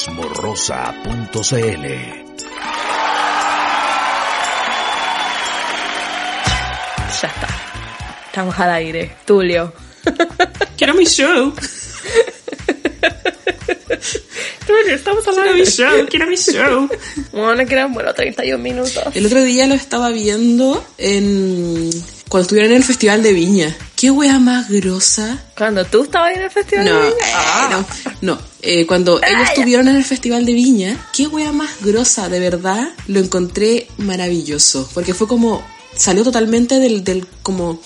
Cosmorosa.cl Ya está. Estamos al aire. Tulio. Quiero mi show. Tulio, estamos al Quiero mi aire. show. Quiero mi show. Bueno, que eran bueno 31 minutos. El otro día lo estaba viendo en cuando estuvieron en el Festival de Viña. ¿Qué wea más grosa? Cuando tú estabas en el festival No, de eh, Viña? no, no. Eh, cuando ellos estuvieron en el Festival de Viña, qué wea más grosa, de verdad, lo encontré maravilloso. Porque fue como, salió totalmente del, del como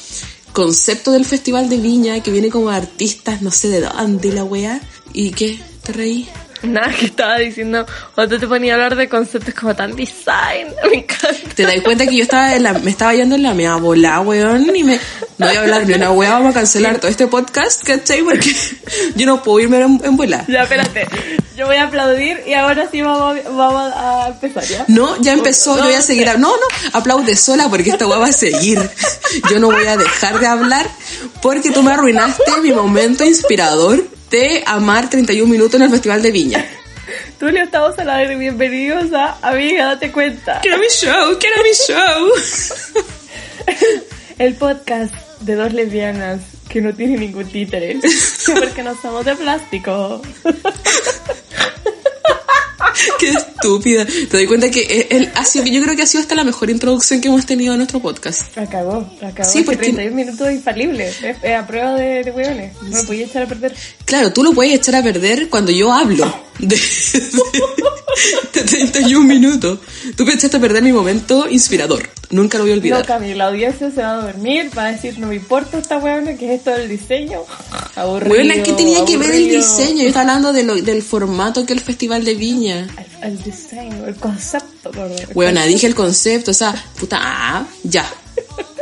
concepto del Festival de Viña, que viene como artistas, no sé de dónde la wea. ¿Y qué? ¿Te reí? Nada, que estaba diciendo, cuando te ponía a hablar de conceptos como tan design, me encanta. Te das cuenta que yo estaba en la, me estaba yendo en la mea bola, weón, y me, no voy a hablar ni una wea, vamos a cancelar todo este podcast, ¿cachai? Porque yo no puedo irme en, en bola. Ya, espérate. Yo voy a aplaudir y ahora sí vamos, a- vamos a empezar, ¿ya? No, ya empezó, yo voy a seguir. No, no, aplaude sola porque esta weá va a seguir. Yo no voy a dejar de hablar porque tú me arruinaste mi momento inspirador de amar 31 minutos en el Festival de Viña. Tulio, estamos al aire. Bienvenidos a Amiga, date cuenta. Quiero mi show, quiero mi show. El podcast de dos lesbianas que no tiene ningún títere. Porque no somos de plástico. Qué estúpida. Te doy cuenta que él ha sido, yo creo que ha sido hasta la mejor introducción que hemos tenido a nuestro podcast. Acabó, acabó. Sí, porque- 31 minutos infalibles. Es, es a prueba de, de hueones. No me podía echar a perder. Claro, tú lo puedes echar a perder cuando yo hablo de, de, de 31 minutos. Tú me echaste a perder mi momento inspirador. Nunca lo voy a No, olvidar. Cami, la audiencia se va a dormir, va a decir, no me importa esta hueona, que es esto del diseño. Aburrido. Bueno, ¿qué tenía que ver el aburrido. diseño? Yo estaba hablando de lo- del formato que el Festival de Viña. El, el diseño, el concepto, perdón. Bueno, dije el concepto, o sea, puta, ah, ya.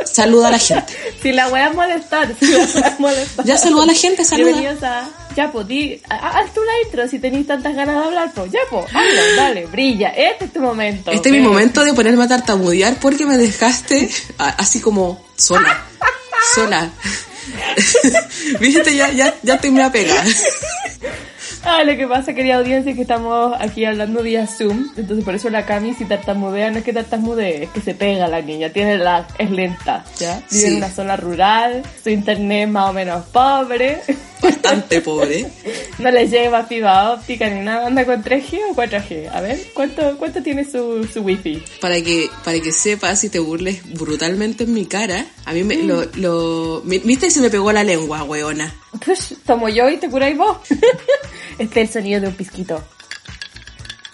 Saluda a la gente. Si la wea es molestar, si la wea es molestar. Ya saluda a la gente, saluda. A... Ya, pues, di... ha- Haz tú la intro si tenéis tantas ganas de hablar, pues. Ya, pues, habla, dale, brilla. Este es tu momento. Este es mi momento de ponerme a tartamudear porque me dejaste a- así como sola. Sola. Viste, ya, ya, ya estoy me pegada. Ah, lo que pasa, querida audiencia, es que estamos aquí hablando vía Zoom. Entonces, por eso la Cami, si tartamudea, no es que tartamudee, es que se pega la niña. Tiene la... es lenta, ¿ya? Vive Sí. en una zona rural, su internet más o menos pobre. Bastante pobre. No le llega fibra óptica ni nada. ¿Anda con 3G o 4G? A ver, ¿cuánto, cuánto tiene su, su wifi? Para que, para que sepas y te burles brutalmente en mi cara, a mí me lo, lo, viste se me pegó la lengua, weona. Pues, tomo yo y te curáis vos. este es el sonido de un pisquito.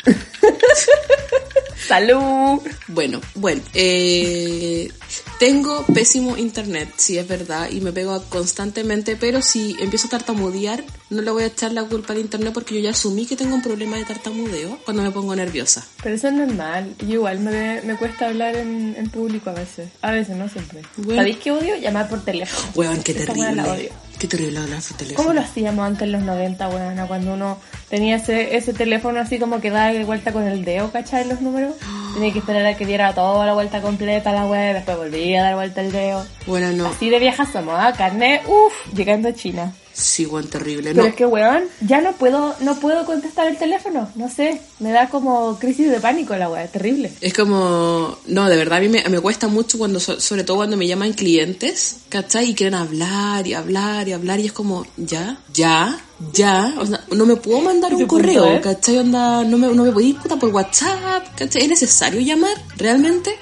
¡Salud! Bueno, bueno, eh, tengo pésimo internet, sí es verdad, y me pego constantemente, pero si empiezo a tartamudear, no le voy a echar la culpa al internet porque yo ya asumí que tengo un problema de tartamudeo cuando me pongo nerviosa. Pero eso es normal. Yo igual me, me cuesta hablar en, en público a veces. A veces, no siempre. Bueno. ¿Sabéis qué odio? Llamar por teléfono. Weón, qué Esta weá la terrible. odio. Qué terrible hablar por teléfono. ¿Cómo lo hacíamos antes en los 90, weona? Cuando uno tenía ese, ese teléfono así como que daba vuelta con el dedo, ¿cachai? Los números. Tenía que esperar a que diera toda la vuelta completa la web, después volvía a dar vuelta el dedo. Bueno, no. Así de viejas somos, ¿ah? Carnet, uff, llegando a China. Sí, weón, terrible. Pero No, es que, weón, ya no puedo, no puedo contestar el teléfono. No sé, me da como crisis de pánico la weá, terrible. Es como, no, de verdad a mí me, me cuesta mucho cuando, so- sobre todo cuando me llaman clientes, ¿cachai? Y quieren hablar y hablar y hablar y es como, ya, ya, ya, o sea, no me puedo mandar un ¿Ese punto correo, es? ¿cachai? Onda, no me, no me podéis puta por WhatsApp, ¿cachai? ¿Es necesario llamar? ¿Realmente?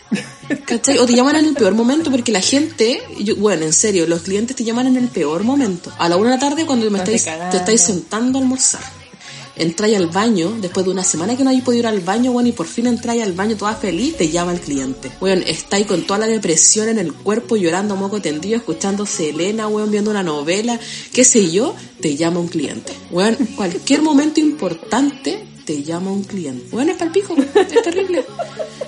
¿Cachai? O te llaman en el peor momento porque la gente, yo- bueno, en serio, los clientes te llaman en el peor momento. A la una de la tarde cuando me estáis, te estáis sentando a almorzar. Entráis al baño, después de una semana que no hay podido ir al baño, bueno, y por fin entráis al baño toda feliz, te llama el cliente. Bueno, estáis con toda la depresión en el cuerpo, llorando moco tendido, escuchando Selena, weón, viendo una novela, qué sé yo, te llama un cliente. Bueno, cualquier momento importante te llama un cliente. Bueno, es palpico, es terrible.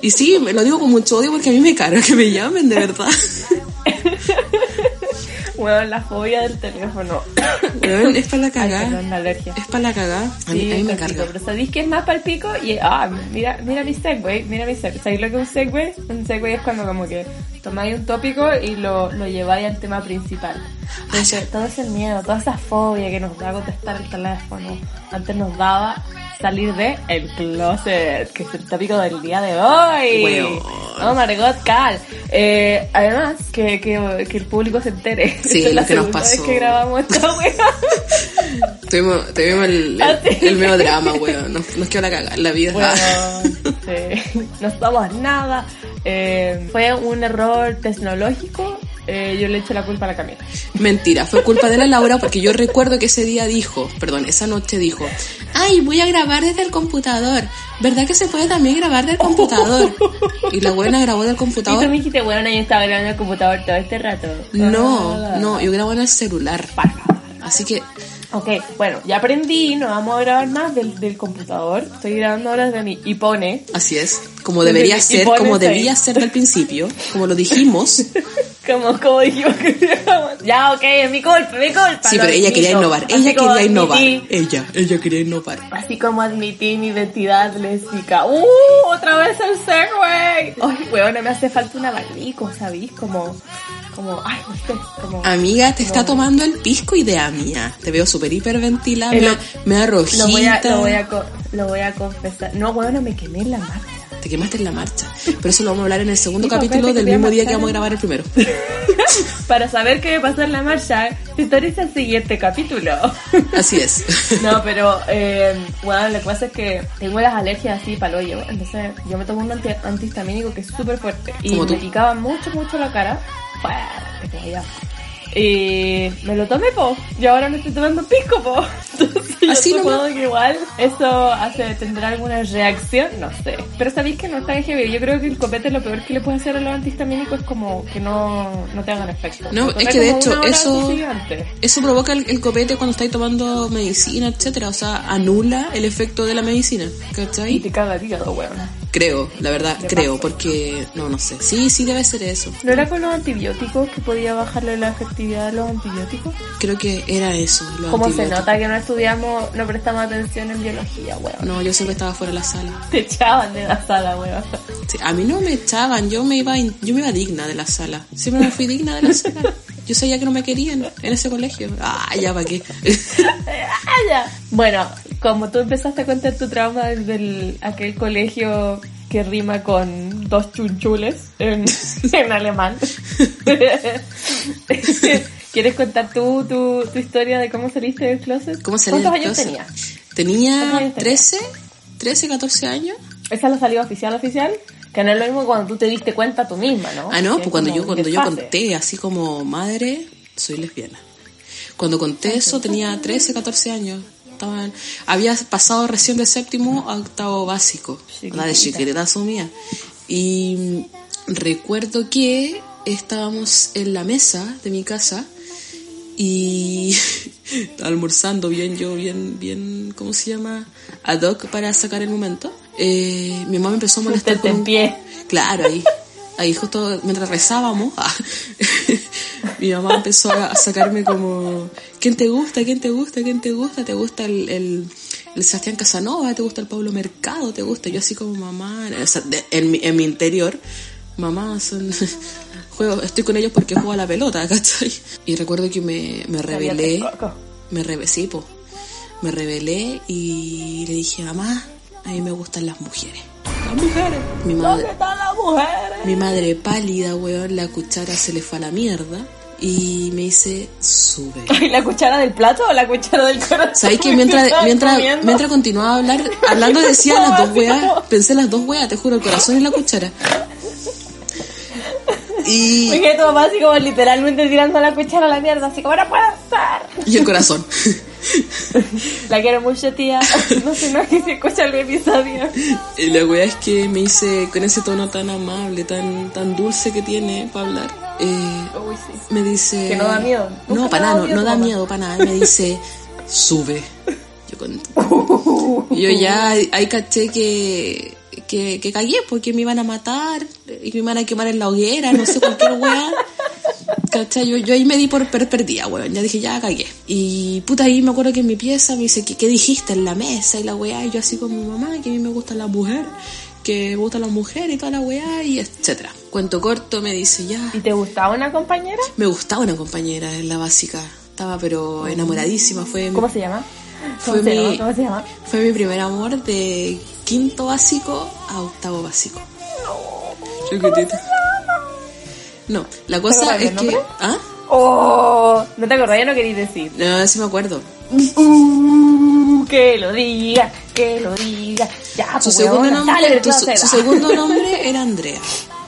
Y sí, me lo digo con mucho odio porque a mí me carga que me llamen, de verdad. Bueno, la fobia del teléfono. Weón, es para la Ay, cagada. perdón, la alergia. Es para la cagada. A mí, Sí, a mí me. Pero ¿sabéis qué es más palpico? Y, ah, mira, mira mi segway, mira mi segway. ¿Sabéis lo que es un segway? Un segway es cuando como que tomáis un tópico y lo, lo lleváis al tema principal. Entonces, todo ese miedo, toda esa fobia que nos da contestar el teléfono, antes nos daba salir de el closet, que es el tópico del día de hoy. Weón. Oh, Margot Cal. Eh, además, que, que, que el público se entere. Sí, Esta es la que nos segunda vez pasó. que grabamos esta wea. Tuvimos, tuvimos el, Ah, sí. el, el medio drama, weón. Nos, nos quedó la cagada. La vida. Bueno, sí, no somos nada. Eh, fue un error tecnológico. Eh, yo le echo la culpa a la Camila. Mentira, fue culpa de la Laura porque yo recuerdo que ese día dijo, perdón, esa noche dijo, ay, voy a grabar desde el computador. ¿Verdad que se puede también grabar del computador? Y la buena grabó del Y tú computador. me dijiste, bueno, yo estaba grabando el computador todo este rato. No, Ah. no, yo grabo en el celular. Así que, Ok, bueno, ya aprendí, no vamos a grabar más del, del computador. Estoy grabando ahora desde mi ipone. así es, como debería Y ser, como debía ser del principio, como lo dijimos. Como, como dijimos que. Ya, ok, es mi culpa, mi culpa. Sí, pero ella quería innovar, Así ella quería innovar. admití- Ella, ella quería innovar. Así como admití mi identidad lésbica. ¡Uh! Otra vez el Segway. Ay, weón, me hace falta un abanico, ¿sabís? Como, como, ay, no sé, como... Amiga, te está tomando el pisco idea mía. Te veo súper hiperventilada, me, me da rojita. Lo voy, a, lo, voy a, co- lo voy a confesar. No, weón, me quemé en la marcha. Te quemaste en la marcha. Pero eso lo vamos a hablar en el segundo Sí, pues, capítulo del mismo día que vamos a grabar el primero. Para saber qué me pasó en la marcha, sintoniza el siguiente capítulo. Así es. No, pero, eh, bueno, lo que pasa es que tengo las alergias así para hoyo. Entonces, yo me tomo un anti- antihistamínico que es súper fuerte. Y me picaba mucho, mucho la cara. Como ya. Y me lo tomé, po. Y ahora me estoy tomando pisco, po. Entonces, yo Así supongo que igual eso hace, tendrá alguna reacción, no sé. Pero sabéis que no está en heavy. Yo creo que el copete lo peor que le puede hacer a los antihistamínicos es como que no, no te hagan efecto. No, es que de hecho eso-. Eso provoca el, el copete cuando estáis tomando medicina, etcétera. O sea, anula el efecto de la medicina. Y ¿Cachai? te caga el hígado, weón. Creo, la verdad, creo, porque no, no sé. Sí, sí debe ser eso. ¿No era con los antibióticos que podía bajarle la efectividad de los antibióticos? Creo que era eso. ¿Cómo se nota que no estudiamos, no prestamos atención en biología, weón? No, yo siempre estaba fuera de la sala. Te echaban de la sala, weón. Sí, a mí no me echaban, yo me iba yo me iba digna de la sala. Siempre me fui digna de la sala. Yo sabía que no me querían en ese colegio. Ah, ya para qué. Ah, ya. Bueno, como tú empezaste a contar tu trauma del aquel colegio que rima con dos chunchules en, en alemán. ¿Quieres contar tú tu, tu historia de cómo saliste del closet? ¿Cómo salí ¿Cuántos del años closet? ¿Cuántos Tenía años tenías? 13, 13, 14 años. ¿Esa la salió oficial oficial? Que no es lo mismo cuando tú te diste cuenta tú misma, ¿no? Ah, no, Que pues es cuando yo, cuando yo conté, así como madre, soy lesbiana. Cuando conté eso tenía 13, 14 años. Estaban, había pasado recién de séptimo a octavo básico. La de Chiquitita. chiquitita mía. Y mm, recuerdo que estábamos en la mesa de mi casa y almorzando bien yo, bien, bien, ¿cómo se llama? Ad hoc para sacar el momento. Eh, mi mamá me empezó a molestar Usted con un- pie. Claro, ahí, ahí justo mientras rezábamos, ah, mi mamá empezó a sacarme como, ¿quién te gusta? ¿quién te gusta? ¿quién te gusta? ¿Te gusta el, el, el Sebastián Casanova? ¿Te gusta el Pablo Mercado? ¿Te gusta? Yo así como mamá, o sea, de- en, mi, en mi interior, mamá, son, juego, estoy con ellos porque juego a la pelota, ¿cachai? Y recuerdo que me, me rebelé, me rebelé, sí, po. me rebelé y le dije, mamá, a mí me gustan las mujeres. Las mujeres. Mi madre, ¿Dónde están las mujeres? Mi madre pálida, weón, la cuchara se le fue a la mierda. Y me dice, sube. ¿La cuchara del plato o la cuchara del corazón? ¿Sabes que mientras, mientras, mientras continuaba a hablar, hablando decía las dos weas, pensé las dos weas, te juro, el corazón y la cuchara. Y, quedé tu mamá así como literalmente tirando la cuchara a la mierda, así como no puede ser. y el corazón. La quiero mucho, tía. No sé, no que se escucha el episodio. Y la weá es que me dice, con ese tono tan amable, tan, tan dulce que tiene para hablar, eh, Uy, sí. me dice... Que no da miedo. No, para nada, no, da miedo, para nada. Me dice, sube. Yo, con- yo ya ahí caché que, que, que cagué porque me iban a matar y me iban a quemar en la hoguera, no sé, cualquier weá. ¿Cachai? Yo, yo ahí me di por per perdida, weón. Ya dije, ya cagué. Y puta, ahí me acuerdo que en mi pieza me dice, ¿qué, qué dijiste en la mesa? Y la weá, y yo así con mi mamá, que a mí me gustan las mujeres, que me gustan las mujeres y toda la weá, y etcétera. Cuento corto, me dice, ya. ¿Y te gustaba una compañera? Me gustaba una compañera en la básica. Estaba pero enamoradísima. Fue, ¿Cómo se llama? Fue ¿Cómo se mi- llama? ¿Cómo se llama? fue mi primer amor de quinto básico a octavo básico. Chiquitita. No, la cosa es que... ¿Ah? ¡Oh! No te acordás, ya no querías decir. No, sí me acuerdo. Uh, que lo diga, que lo diga. Ya, Su pues, segundo, nombre, tu- su, su segundo nombre era Andrea.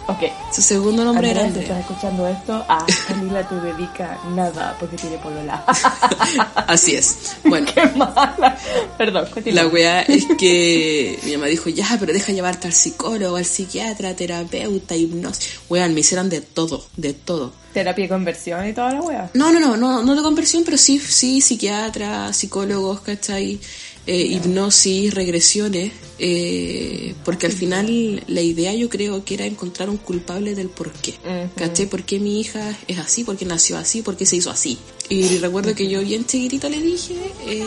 Ok. Su segundo nombre era si estás escuchando esto, a Camila te dedica nada porque tiene polola. Así es. Bueno, ¡Qué mala! Perdón, continúa. La weá es que mi mamá dijo, ya, pero deja llevarte al psicólogo, al psiquiatra, terapeuta, hipnosis. Weón, me hicieron de todo, de todo. Terapia de conversión y toda la wea. No, no, no, no, no de conversión, pero sí, sí, psiquiatra, psicólogos, ¿cachai? Eh, hipnosis, regresiones, eh, porque al final la idea yo creo que era encontrar un culpable del por qué. ¿cachai? ¿Por qué mi hija es así? ¿Por qué nació así? ¿Por qué se hizo así? Y recuerdo que yo bien chiquitita le dije, eh,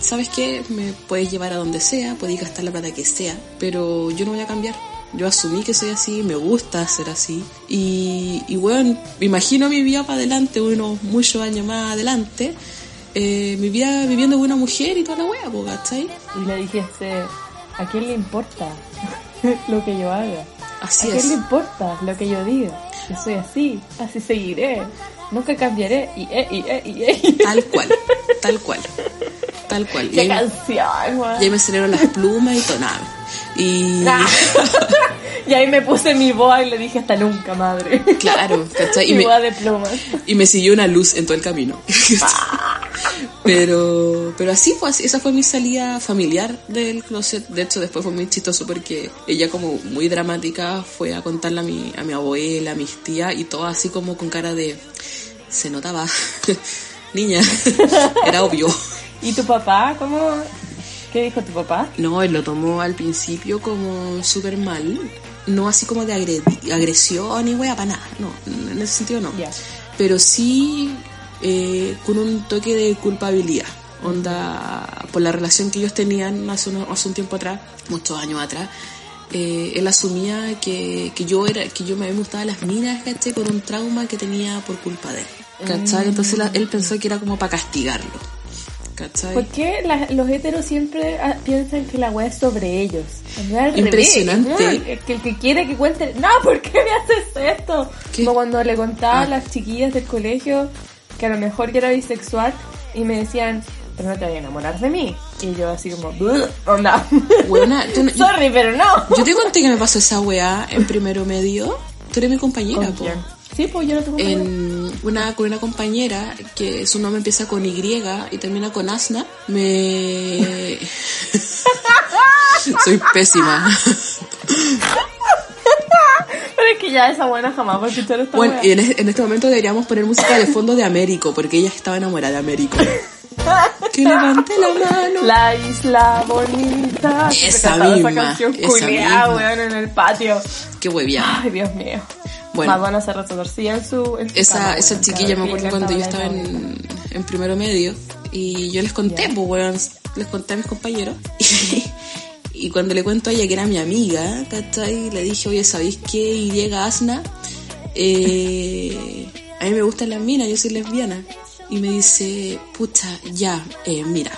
¿sabes qué? Me puedes llevar a donde sea, puedes gastar la plata que sea, pero yo no voy a cambiar. Yo asumí que soy así, me gusta ser así. Y, y bueno, me imagino mi vida para adelante, unos muchos años más adelante, eh, mi vida viviendo con una mujer y toda la wea, po, ¿cachai? Y le dijiste, ¿a quién le importa lo que yo haga? Así ¿A quién es. le importa lo que yo diga? Yo soy así, así seguiré. Nunca cambiaré. Y eh, y eh, y eh. Tal cual, tal cual, tal cual. Y ¡Qué ahí, canción, weón! y ahí me salieron las plumas y todo, nada. Y Ah. y ahí me puse mi boa y le dije hasta nunca, madre. claro, ¿cachai? Y mi me, boa de plumas. y me siguió una luz en todo el camino. Pero, pero así fue, así, esa fue mi salida familiar del closet. De hecho, después fue muy chistoso porque ella como muy dramática fue a contarle a mi, a mi abuela, a mis tías y todo así como con cara de... Se notaba, niña, era obvio. ¿Y tu papá? ¿Cómo? ¿Qué dijo tu papá? No, él lo tomó al principio como súper mal. No así como de agresión y wea, para nada. No, en ese sentido no. Ya. Pero sí eh, con un toque de culpabilidad. Onda, por la relación que ellos tenían hace, uno- hace un tiempo atrás, muchos años atrás, eh, él asumía que, que yo era que yo me había gustado las minas, ¿cachai? Por un trauma que tenía por culpa de él. ¿Cachai? Mm. Entonces la- él pensó que era como para castigarlo. ¿Cachai? ¿Por qué la- los heteros siempre ah, piensan que la weá es sobre ellos? Al Impresionante. revés, ¿no? El que el que quiere que cuente, no, ¿por qué me haces esto? ¿Qué? Como cuando le contaba Ah. a las chiquillas del colegio que a lo mejor yo era bisexual y me decían, pero no te voy a enamorar de mí. Y yo así como, "Bleh, onda. Buena, tú no- yo- Sorry, pero no. Yo te conté que me pasó esa weá en primero medio. Tú eres mi compañera, ¿Con po. Sí, pues yo no tengo En una, con una compañera que su nombre empieza con Y y termina con Asna. Me. Soy pésima. Es que ya esa buena jamás va a escuchar esta Bueno, y en, es- en este momento deberíamos poner música de fondo de Américo, porque ella estaba enamorada de Américo. Que levante la mano. La isla bonita. Esa misma, Esa canción culiada, misma. weón, en el patio. Qué huevía. Ay, Dios mío. Bueno. Madonna se retorcía en su. En su Esa, cama, esa chiquilla me acuerdo cuando yo estaba en, en primero medio y yo les conté, Ya. pues weón, les conté a mis compañeros y, cuando le cuento a ella que era mi amiga, ¿cachai? Le dije, oye, ¿sabéis qué? Y llega Asna, eh, a mí me gustan las minas, yo soy lesbiana. Y me dice, pucha, ya, eh, mira,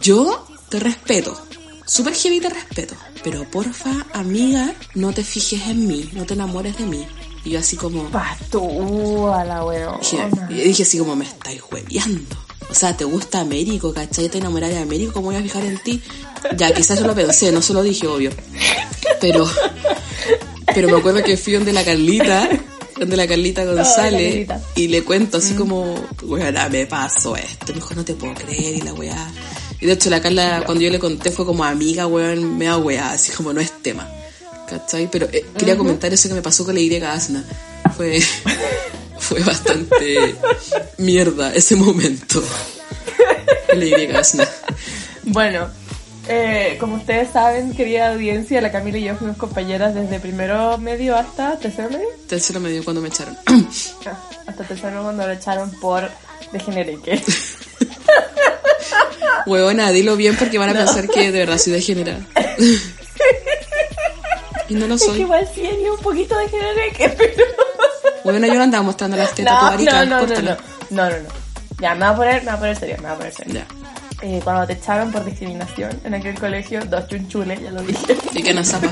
yo te respeto, súper heavy te respeto, pero porfa, amiga, no te fijes en mí, no te enamores de mí. Y yo así como... Patúa la weón. Dije, y dije así como, me estáis hueveando. O sea, ¿te gusta Américo, cachai? ¿Te enamoras de Américo? ¿Cómo voy a fijar en ti? Ya, quizás yo lo pensé, no se lo dije, obvio. Pero, pero me acuerdo que fui donde la Carlita donde la Carlita González Carlita. y le cuento así como, weá, me pasó esto. Me dijo, no te puedo creer y la weá. Y de hecho la Carla, cuando yo le conté, fue como amiga, weón, me da weá, así como no es tema. ¿Cachai? Pero eh, quería comentar eso que me pasó con la Y Asna. Fue, fue bastante mierda ese momento. La Y Asna. Bueno, eh, como ustedes saben, querida audiencia, la Camila y yo fuimos compañeras desde primero medio hasta tercero medio. Tercero medio cuando me echaron. Ah, hasta tercero cuando lo echaron por degenereque. Huevona, dilo bien porque van a pensar que de verdad soy degenerada. y no lo Es que soy. igual sí hay un poquito de degenereque, pero... Huevona, yo no andaba mostrando las tetas, tu No, marica, no, no, no, no, no. Ya, me voy a poner, me voy a poner serio, me voy a poner serio. Ya. Eh, cuando te echaron por discriminación en aquel colegio, dos chunchules, ya lo dije, Y que no zapa.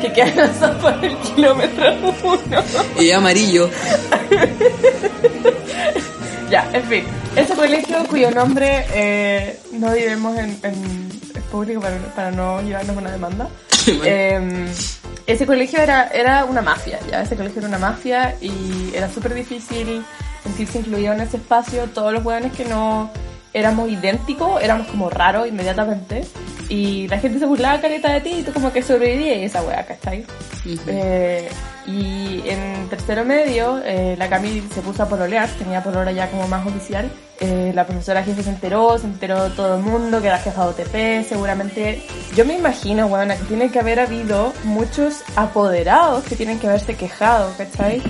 que quedan por el kilómetro uno. Y amarillo. Ya, en fin. Ese colegio cuyo nombre eh, no diremos en, en público para, para no llevarnos una demanda. Eh, ese colegio era, era una mafia, ya ese colegio era una mafia y era súper difícil sentirse incluido en ese espacio. Todos los hueones que no éramos idénticos, éramos como raros inmediatamente. Y la gente se burlaba caleta de ti y tú como que sobrevivías a esa hueá, ¿cachai? Eh, y en tercero medio, eh, la Cami se puso a pololear, tenía polola ya como más oficial. Eh, la profesora jefe se enteró, se enteró todo el mundo que era jefa de OTP, seguramente. Yo me imagino, bueno, que tiene que haber habido muchos apoderados que tienen que haberse quejado, ¿cachai?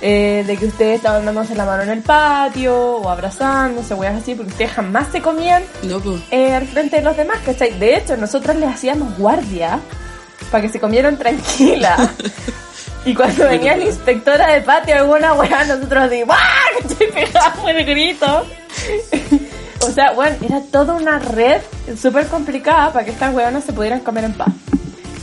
Eh, de que ustedes estaban dándose la mano en el patio o abrazándose, weas así, porque ustedes jamás se comían eh, al frente de los demás, ¿cachai? De hecho, nosotros les hacíamos guardia para que se comieran tranquila. Y cuando venía la inspectora de patio alguna weá, nosotros así, ¡guau! ¿cachai? Pegábamos el grito. o sea, bueno, era toda una red súper complicada para que estas weonas se pudieran comer en paz.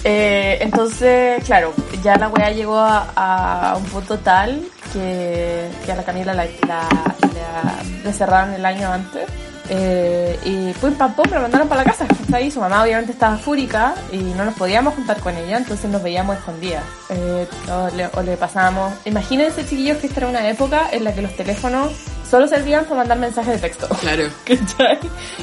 Eh, entonces, claro, ya la weá llegó a, a un punto tal que, que a la Camila la, la, la- la cerraron el año antes. Eh, y pum pam pum, la mandaron para la casa. Ahí, su mamá obviamente estaba fúrica y no nos podíamos juntar con ella, entonces nos veíamos escondidas. Eh, o le pasábamos. Imagínense, chiquillos, que esta era una época en la que los teléfonos solo servían para mandar mensajes de texto. Claro. ¿cachai?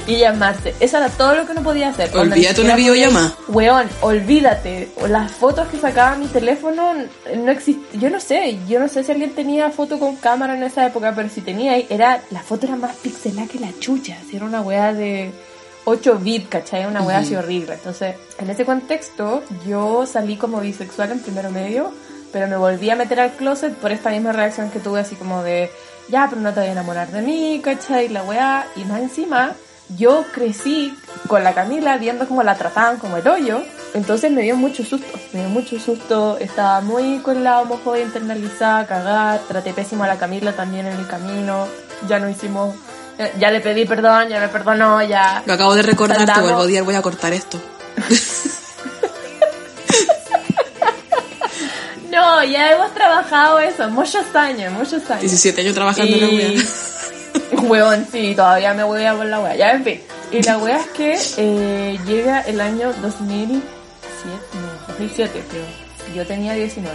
Y llamarse. Eso era todo lo que no podía hacer. Olvídate una videollamada. Weón, olvídate. Las fotos que sacaba mi teléfono no existían. Yo no sé, yo no sé si alguien tenía foto con cámara en esa época, pero si tenía, era la foto era más pixelada que la chucha. Era una weá de 8 bits, ¿cachai? Una weá así horrible. Entonces, en ese contexto, yo salí como bisexual en primero medio, pero me volví a meter al closet por esta misma reacción que tuve, así como de, ya, pero no te voy a enamorar de mí, ¿cachai? La weá. Y más encima, yo crecí con la Camila viendo cómo la trataban como el hoyo, entonces me dio mucho susto, me dio mucho susto, estaba muy con la homofobia internalizada, cagar, traté pésimo a la Camila también en el camino, ya no hicimos, eh, ya le pedí perdón, ya me perdonó, ya... Lo acabo de recordar, te vuelvo a odiar, voy a cortar esto. No, ya hemos trabajado eso, muchos años, muchos años. 17 años trabajando en la wea. Huevón, sí, todavía me voy a por la wea. Ya, en fin. Y la wea es que eh, llega el año 2007, no, 2007 creo. Yo tenía 19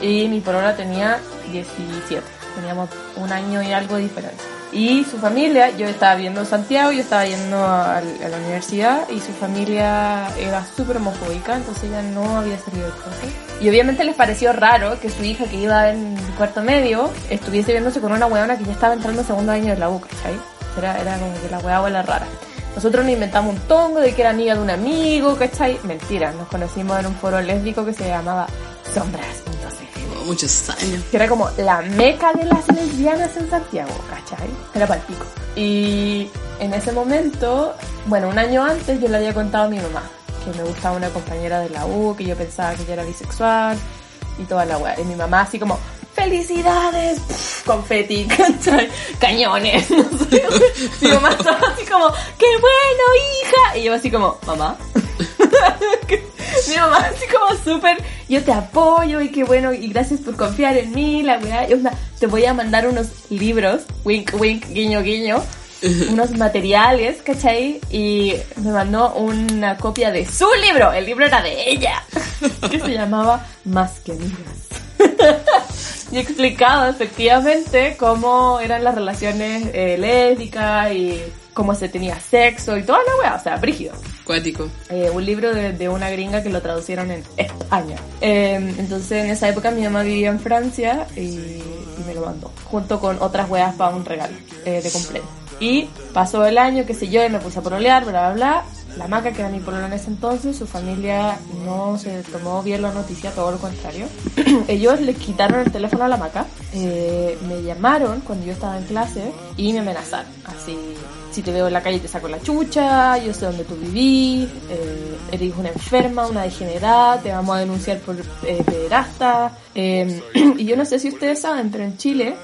y mi polola tenía 17. Teníamos un año y algo de diferencia. Y su familia, yo estaba viendo en Santiago, yo estaba yendo a, a la universidad y su familia era súper homofóbica, entonces ella no había salido del closet. Y obviamente les pareció raro que su hija que iba en cuarto medio estuviese viéndose con una weona que ya estaba entrando en segundo año de la U, ¿cachai? Era, era como que la weá rara. Nosotros nos inventamos un tongo de que era amiga de un amigo, ¿cachai? Mentira, nos conocimos en un foro lésbico que se llamaba Sombras.cl Oh, muchos años. que era como la meca de las lesbianas en Santiago, ¿cachai? Era para pico. Y en ese momento, bueno, un año antes yo le había contado a mi mamá que me gustaba una compañera de la U, que yo pensaba que ella era bisexual y toda la weá. Y mi mamá así como, ¡felicidades! Pff, confeti, ¿cachai? Cañones. no sé. mi mamá estaba así como, ¡qué bueno, hija! Y yo así como, ¿mamá? Mi mamá así como súper, yo te apoyo y qué bueno, y gracias por confiar en mí, la weá. Y onda, te voy a mandar unos libros, wink, wink, guiño, guiño, unos materiales, ¿cachai? Y me mandó una copia de su libro, el libro era de ella, que se llamaba Más que amigas. y explicado efectivamente cómo eran las relaciones eh, lésbicas y cómo se tenía sexo y toda la weá, o sea, brígido. Cuático. Eh, un libro de, de una gringa que lo traducieron en España. Eh, entonces en esa época mi mamá vivía en Francia y, y me lo mandó, junto con otras weas para un regalo eh, de cumpleaños. Y pasó el año, qué sé yo, y me puse a pololear, bla, bla, bla. La maca, que era mi polola en ese entonces, su familia no se tomó bien la noticia, todo lo contrario. Ellos le quitaron el teléfono a la maca, eh, me llamaron cuando yo estaba en clase y me amenazaron. Así, si te veo en la calle te saco la chucha, yo sé dónde tú vivís, eh, eres una enferma, una degenerada, te vamos a denunciar por eh, pederasta. Eh, y yo no sé si ustedes saben, pero en Chile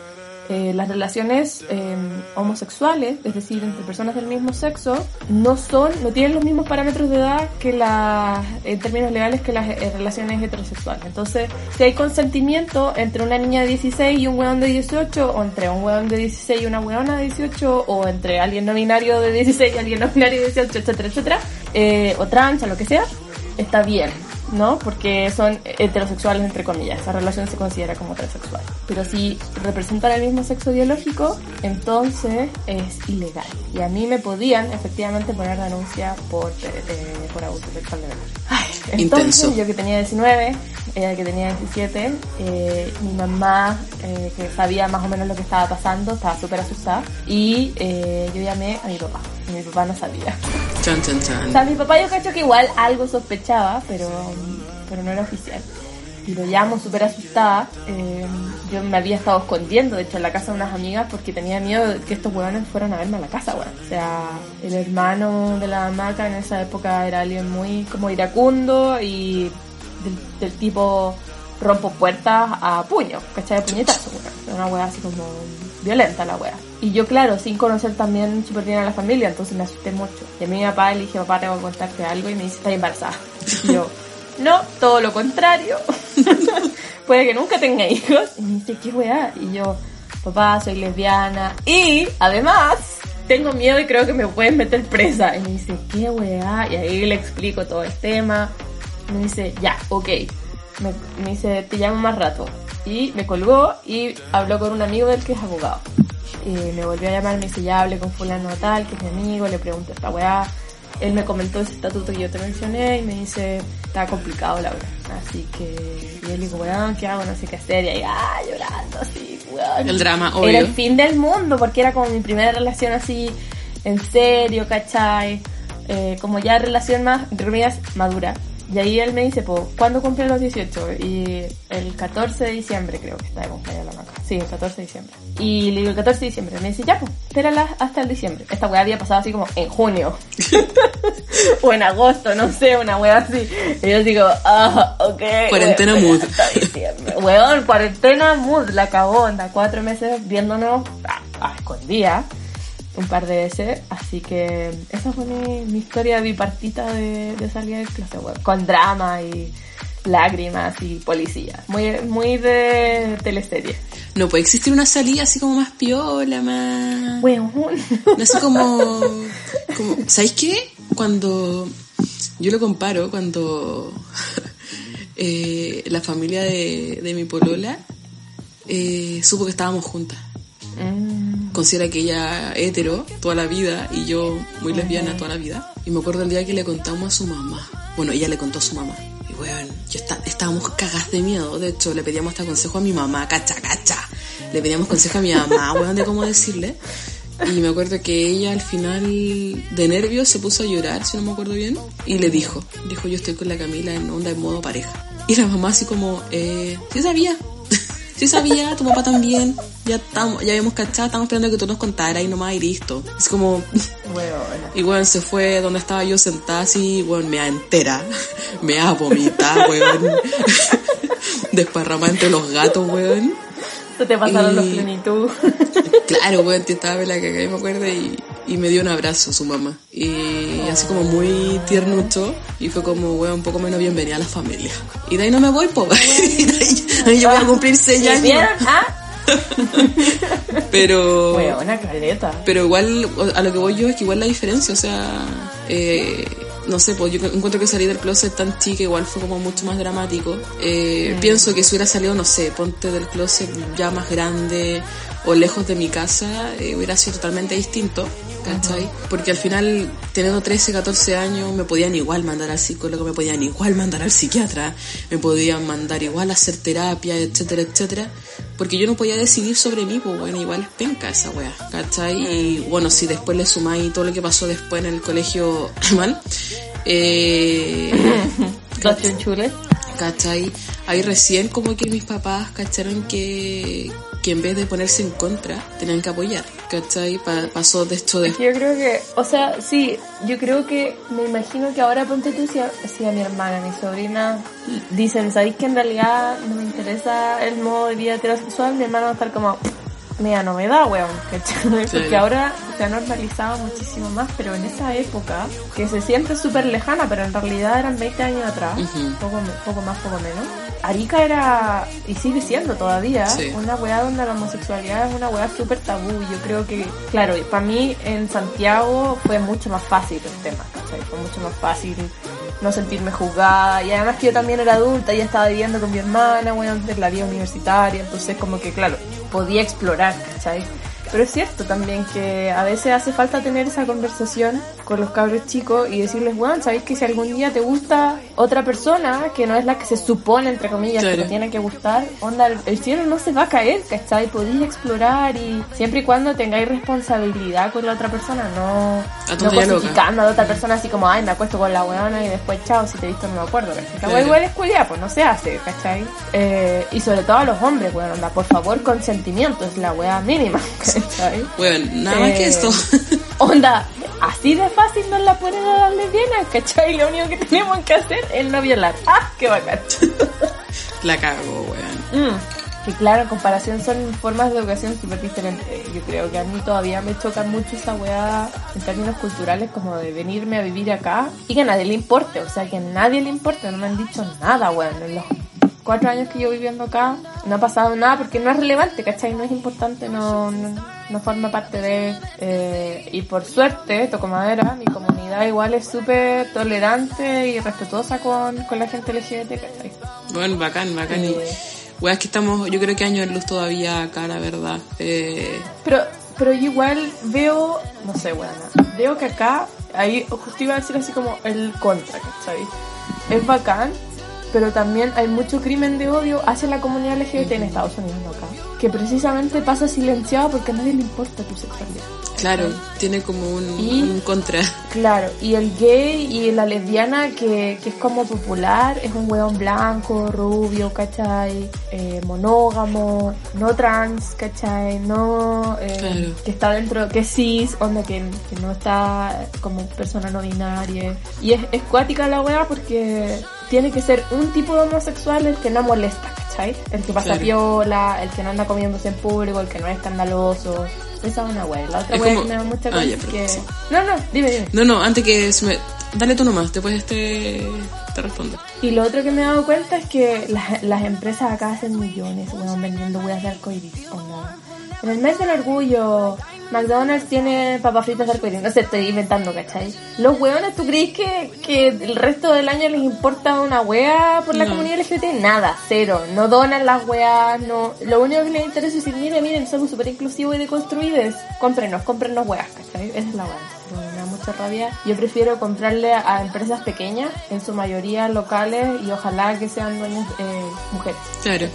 eh, las relaciones eh, homosexuales, es decir, entre personas del mismo sexo, no son, no tienen los mismos parámetros de edad que las, en términos legales, que las eh, relaciones heterosexuales. Entonces, si hay consentimiento entre una niña de 16 y un weón de 18, o entre un weón de 16 y una weona de 18, o entre alguien no binario de 16 y alguien no binario de 18, etcétera, etcétera, eh, o trans, o lo que sea, está bien. ¿No? Porque son heterosexuales, entre comillas. Esa relación se considera como heterosexual. Pero si representan el mismo sexo biológico, entonces es ilegal. Y a mí me podían efectivamente poner denuncia por, eh, por abuso sexual de menor. Ay, entonces, Intenso. yo que tenía 19, ella que tenía 17, eh, mi mamá, eh, que sabía más o menos lo que estaba pasando, estaba súper asustada. Y eh, yo llamé a mi papá. Y mi papá no sabía. Chan, chan, O chan. sea, mi papá yo cacho que igual algo sospechaba, pero, pero no era oficial. Y lo llamo súper asustada. eh, yo me había estado escondiendo, de hecho, en la casa de unas amigas porque tenía miedo de que estos huevones fueran a verme a la casa, weón. O sea, el hermano de la maca en esa época era alguien muy como iracundo y del, tipo rompo puertas a puño, ¿cachai? De puñetazo, weón. Una wea así como violenta la wea. Y yo, claro, sin conocer también súper bien a la familia, entonces me asusté mucho. Y a mi papá le dije, papá, tengo que contarte algo, y me dice, estás embarazada. Y yo, no, todo lo contrario. Puede que nunca tenga hijos. Y me dice, ¿qué weá? Y yo, papá, soy lesbiana. Y, además, tengo miedo y creo que me pueden meter presa. Y me dice, ¿qué weá? Y ahí le explico todo el tema. Me dice, ya, ok. Me, me dice, te llamo más rato. Y me colgó y habló con un amigo del que es abogado. Y me volvió a llamar, me dice, ya hablé con fulano tal, que es mi amigo, le pregunto esta weá. Él me comentó ese estatuto que yo te mencioné y me dice, está complicado la verdad. Así que, y él dijo, weón, ¿qué hago? No sé qué hacer. Y ahí, ah, llorando así, weón. El drama, Era obvio. el fin del mundo, porque era como mi primera relación así, en serio, ¿cachai? Eh, como ya relación más, entre comillas, madura. Y ahí él me dice, pues, ¿cuándo cumple los 18? Y el 14 de diciembre creo que está de cumpleaños la maca. Sí, el 14 de diciembre. Y le digo el 14 de diciembre. Me dice, ya, pues, espérala hasta el diciembre. Esta weá había pasado así como en junio. o en agosto, no sé, una weá así. Y yo digo, ah, ok. Cuarentena mood. Weón, cuarentena mood, la cagó, anda cuatro meses viéndonos a, a escondidas un par de veces, así que esa fue mi, mi historia bipartita de, de salida del clase, weón, con drama y lágrimas y policía, muy, muy de teleserie. No puede existir una salida así como más piola, más... Weón. No sé como, como... ¿Sabéis qué? Cuando... Yo lo comparo cuando eh, la familia de, de mi polola eh, supo que estábamos juntas. Mm, Considera que ella hetero toda la vida y yo muy lesbiana toda la vida. Y me acuerdo el día que le contamos a su mamá. Bueno, ella le contó a su mamá. Y bueno, yo está- estábamos cagas de miedo. De hecho, le pedíamos hasta consejo a mi mamá, cacha, cacha. Le pedíamos consejo a mi mamá, weón, de cómo decirle. Y me acuerdo que ella al final de nervios se puso a llorar, si no me acuerdo bien. Y le dijo, dijo, yo estoy con la Camila en onda en modo pareja. Y la mamá así como, eh, sabía. Sí sabía, tu papá también. Ya estamos, ya habíamos cachado, estamos esperando que tú nos contaras y nomás y listo. Es como, y weón se fue donde estaba yo sentada así, weón, mea entera. Mea vomitar, weón. Desparramada entre los gatos, weón. Se te pasaron Y- los plenitud. Claro, weón, te estaba la que me acuerdo y, y me dio un abrazo su mamá. Y así como muy tiernucho. Y fue como, weón, un poco menos bienvenida a la familia. Y de ahí no me voy, po. Y de ahí, yo voy a cumplir seis ¿Y años. vieron? Ah, Pero... weona caleta. Pero igual, a lo que voy yo es que igual la diferencia, o sea, eh, no sé, pues yo encuentro que salir del closet tan chica igual fue como mucho más dramático. Eh, Pienso que si hubiera salido, no sé, ponte del closet ya más grande o lejos de mi casa, eh, hubiera sido totalmente distinto. ¿Cachai? Porque al final, teniendo 13, 14 años, me podían igual mandar al psicólogo, me podían igual mandar al psiquiatra, me podían mandar igual a hacer terapia, etcétera, etcétera. Porque yo no podía decidir sobre mí, pues bueno, igual penca esa wea, ¿cachai? Y bueno, si después le sumáis todo lo que pasó después en el colegio mal, eh. ¿cachai? Ahí recién como que mis papás cacharon que, que en vez de ponerse en contra, tenían que apoyar, ¿cachai? Pa- pasó de esto de... Yo creo que, o sea, sí, yo creo que me imagino que ahora ponte tú si a, si a mi hermana, mi sobrina dicen, ¿sabéis que en realidad no me interesa el modo de vida heterosexual? Mi hermana va a estar como, mira, no me da, weón, ¿cachai? Sí. Porque ahora se ha normalizado muchísimo más, pero en esa época, que se siente súper lejana, pero en realidad eran 20 años atrás, poco, poco más, poco menos. Arica era, y sigue siendo todavía, Sí. una weá donde la homosexualidad es una weá súper tabú. Yo creo que, claro, para mí en Santiago fue mucho más fácil el tema, ¿cachai? Fue mucho más fácil no sentirme juzgada. Y además que yo también era adulta, ya estaba viviendo con mi hermana, weón, de la vida universitaria, entonces como que, claro, podía explorar, ¿cachai? Pero es cierto también que a veces hace falta tener esa conversación con los cabros chicos y decirles, bueno, ¿sabéis que si algún día te gusta otra persona que no es la que se supone, entre comillas, que Claro. te tiene que gustar, onda, el- el cielo no se va a caer, ¿cachai? Podéis explorar y siempre y cuando tengáis responsabilidad con la otra persona, no, no cosificando a la otra persona así como, ay, me acuesto con la weona y después, chao, si te he visto no me acuerdo, ¿cachai? La Claro. igual es culiá, pues no se hace, ¿cachai? Eh, y sobre todo a los hombres, weón, onda, por favor, consentimiento, es la wea mínima, ¿cachai? Bueno, nada más que Eh, esto. Onda, así de fácil nos la ponen a las lesbianas, ¿cachai? Lo único que tenemos que hacer es no violar. ¡Ah, qué bacán! La cago, weón. Mm. Que claro, en comparación son formas de educación súper diferentes. Yo creo que a mí todavía me choca mucho esa weá en términos culturales como de venirme a vivir acá y que a nadie le importe. O sea, que a nadie le importe. No me han dicho nada, weón. En los cuatro años que yo viviendo acá no ha pasado nada porque no es relevante, ¿cachai? No es importante, no, no, no forma parte de... eh, y por suerte, toco madera, mi comunidad igual es súper tolerante y respetuosa con, con la gente LGBT, ¿cachai? Bueno, bacán, bacán. Y, Eh. weón, es que estamos, yo creo que años luz todavía acá, la verdad. Eh, Pero, pero yo igual veo, no sé, weón, veo que acá, ahí justo iba a decir así como el contra, ¿cachai? Es bacán, pero también hay mucho crimen de odio hacia la comunidad LGBT en Estados Unidos, no acá. Que precisamente pasa silenciado porque a nadie le importa tu sexualidad. claro, tiene como un, Y- un contra. Claro, y el gay y la lesbiana que, que es como popular es un weón blanco, rubio, ¿cachai? Eh, monógamo, no trans, ¿cachai? No, eh, Claro. que está dentro, que es cis, onda que, que no está como persona no binaria. Y es, es cuática la weá porque tiene que ser un tipo de homosexual el que no molesta, ¿cachai? El que pasa Claro. piola, el que no anda comiéndose en público, el que no es escandaloso. Esa es una weá. La otra Es como- que me da mucha Ah, ya, que... sí. No, no, dime, dime. No, no, antes que se me... Dale tú nomás, después este te respondo. Y lo otro que me he dado cuenta es que las, las empresas acá hacen millones, weón, vendiendo weas de arcoiris. onda. En el mes del orgullo, McDonald's tiene papas fritas de arcoiris. No sé, estoy inventando, ¿cachai? Los weones, ¿tú crees que, que el resto del año les importa una wea por la No. comunidad LGBT? Nada, cero. No donan las weas, no. Lo único que les interesa es decir, miren, miren, somos súper inclusivos y deconstruidos. Cómprenos, cómprenos weas, ¿cachai? Esa es la wea. Mucha rabia. Yo prefiero comprarle a, empresas pequeñas, en su mayoría locales, y ojalá que sean dueñas eh, mujeres. Claro.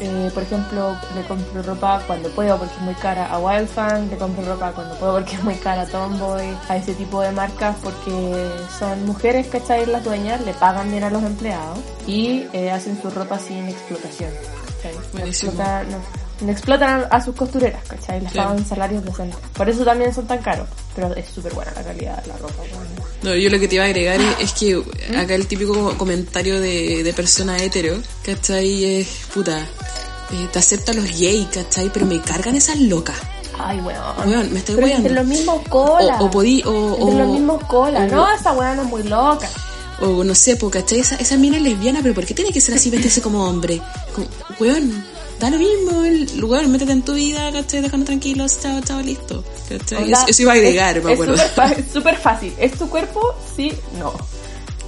Eh, por ejemplo, le compro ropa cuando puedo porque es muy cara a Wildfang, le compro ropa cuando puedo porque es muy cara a Tomboy, a ese tipo de marcas porque son mujeres, ¿cachai? Las dueñas, le pagan bien a los empleados y eh, hacen su ropa sin explotación. no- no explotan a sus costureras, ¿cachai? Les pagan salarios decentes. Por eso también son tan caros, pero es súper buena la calidad de la ropa. weón. No, yo lo que te iba a agregar es, es que acá el típico comentario de, de persona hetero, ¿cachai? Es, puta, eh, te aceptan los gays, ¿cachai? Pero me cargan esas locas. Ay, weón. Weón, me estoy Pero weando. entre los mismos colas. O, o podí, o, Entre los o, mismos colas. o- No, esa weá no es muy loca. o no sé, po, ¿cachai? Esa, esa mina es lesbiana, pero ¿por qué tiene que ser así, vestirse como hombre? Como, weón, da lo mismo, el, weón, métete en tu vida, ¿cachai? Déjanos tranquilos, chao, chao, listo. Eso, eso iba a agregar, es- me acuerdo. Es súper fácil. ¿Es tu cuerpo? Sí, no.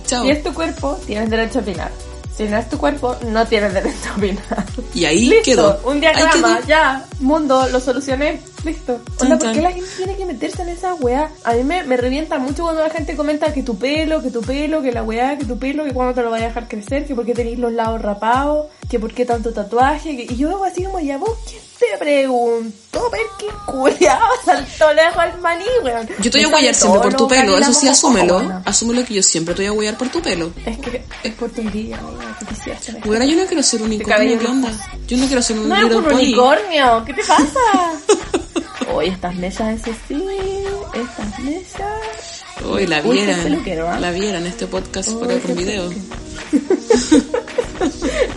Chao. Si es tu cuerpo, tienes derecho a opinar. Si no es tu cuerpo, no tienes derecho a opinar. Y ahí Listo, quedó. un Ahí diagrama, quedó. ya, mundo, lo solucioné, listo. Onda, ¿por qué la gente tiene que meterse en esa weá? A mí me, me revienta mucho cuando la gente comenta que tu pelo, que tu pelo, que la weá, que tu pelo, que cuando te lo vayas a dejar crecer, que por qué tenéis los lados rapados, que por qué tanto tatuaje, que- y yo hago así como, ya vos, ¿quién te preguntó? Ver qué culiado saltó lejos al maní, weón. Yo te voy a huellar siempre por tu lo pelo, eso sí, asúmelo. cojones. Asúmelo que yo siempre te voy a huellar por tu pelo. Es que es por tu quisieras tener. Bueno, yo no quiero ser un unicornio, ¿qué onda? Yo no quiero ser un No es little un unicornio, ¿qué te pasa? Oye, estas mesas, eso sí, estas mesas. Uy, la Uy, vieran. peluquero, ¿ah? La vieran este podcast Uy, qué con video.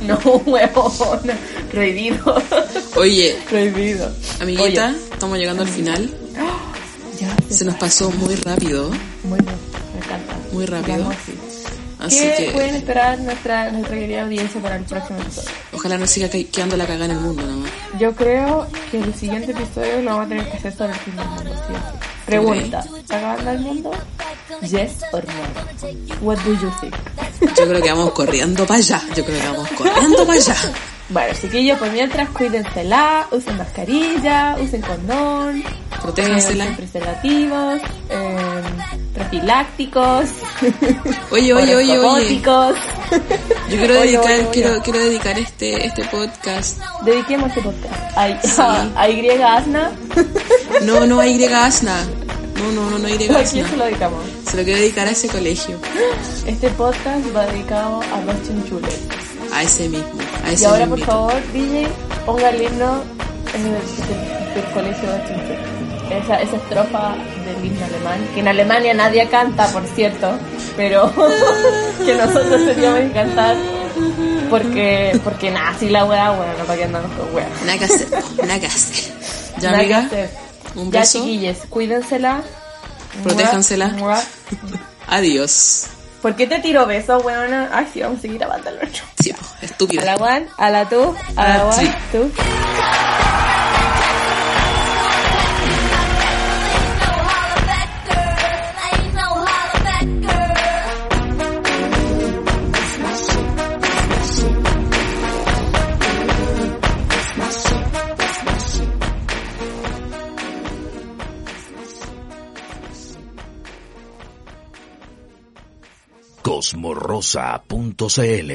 No, huevón, prohibido. Oye, prohibido. amiguita, Oye, estamos llegando al final. ya, Se nos pasó muy rápido. Muy bien, me encanta. Muy rápido. Así. ¿Qué pueden que esperar nuestra, nuestra querida audiencia para el próximo episodio? ojalá no siga quedando la cagada en el mundo nada más. Yo creo que el siguiente episodio lo vamos a tener que hacer sobre el fin del mundo, ¿sí o sí? Pregunta, ¿está acabando el mundo? Yes or no? What do you think? Yo creo que vamos corriendo para allá. Yo creo que vamos corriendo para allá. Bueno, chiquillos, pues mientras cuídensela, usen mascarilla, usen condón, Protéjansela. eh, preservativos, eh, profilácticos, Oye, oye, oye, oye. Yo quiero Oye, dedicar, oye, oye. quiero, quiero dedicar este, este podcast. Dediquemos este podcast a, Sí. a Y Asna. No, no a Y Asna. No, no, no, no Y ¿A quién se lo dedicamos? Se lo quiero dedicar a ese colegio. Este podcast va dedicado a los chinchules. A ese mismo. A Y ese ahora, por favor, DJ, ponga el himno del, colegio de. Esa, esa estrofa del himno alemán, que en Alemania nadie canta, por cierto, pero que nosotros teníamos que cantar porque, porque nada, así la weá, bueno, no para que andamos con weá. Nada que hacer, nada que hacer. Ya, que amiga, hacer. un Ya, beso. chiquilles, cuídensela. Protéjansela. Adiós. ¿Por qué te tiro besos, weona? Ay, sí, vamos a seguir grabando el. Sí, po, A la one, a la two, a la one, three. two. Cosmorrosa.cl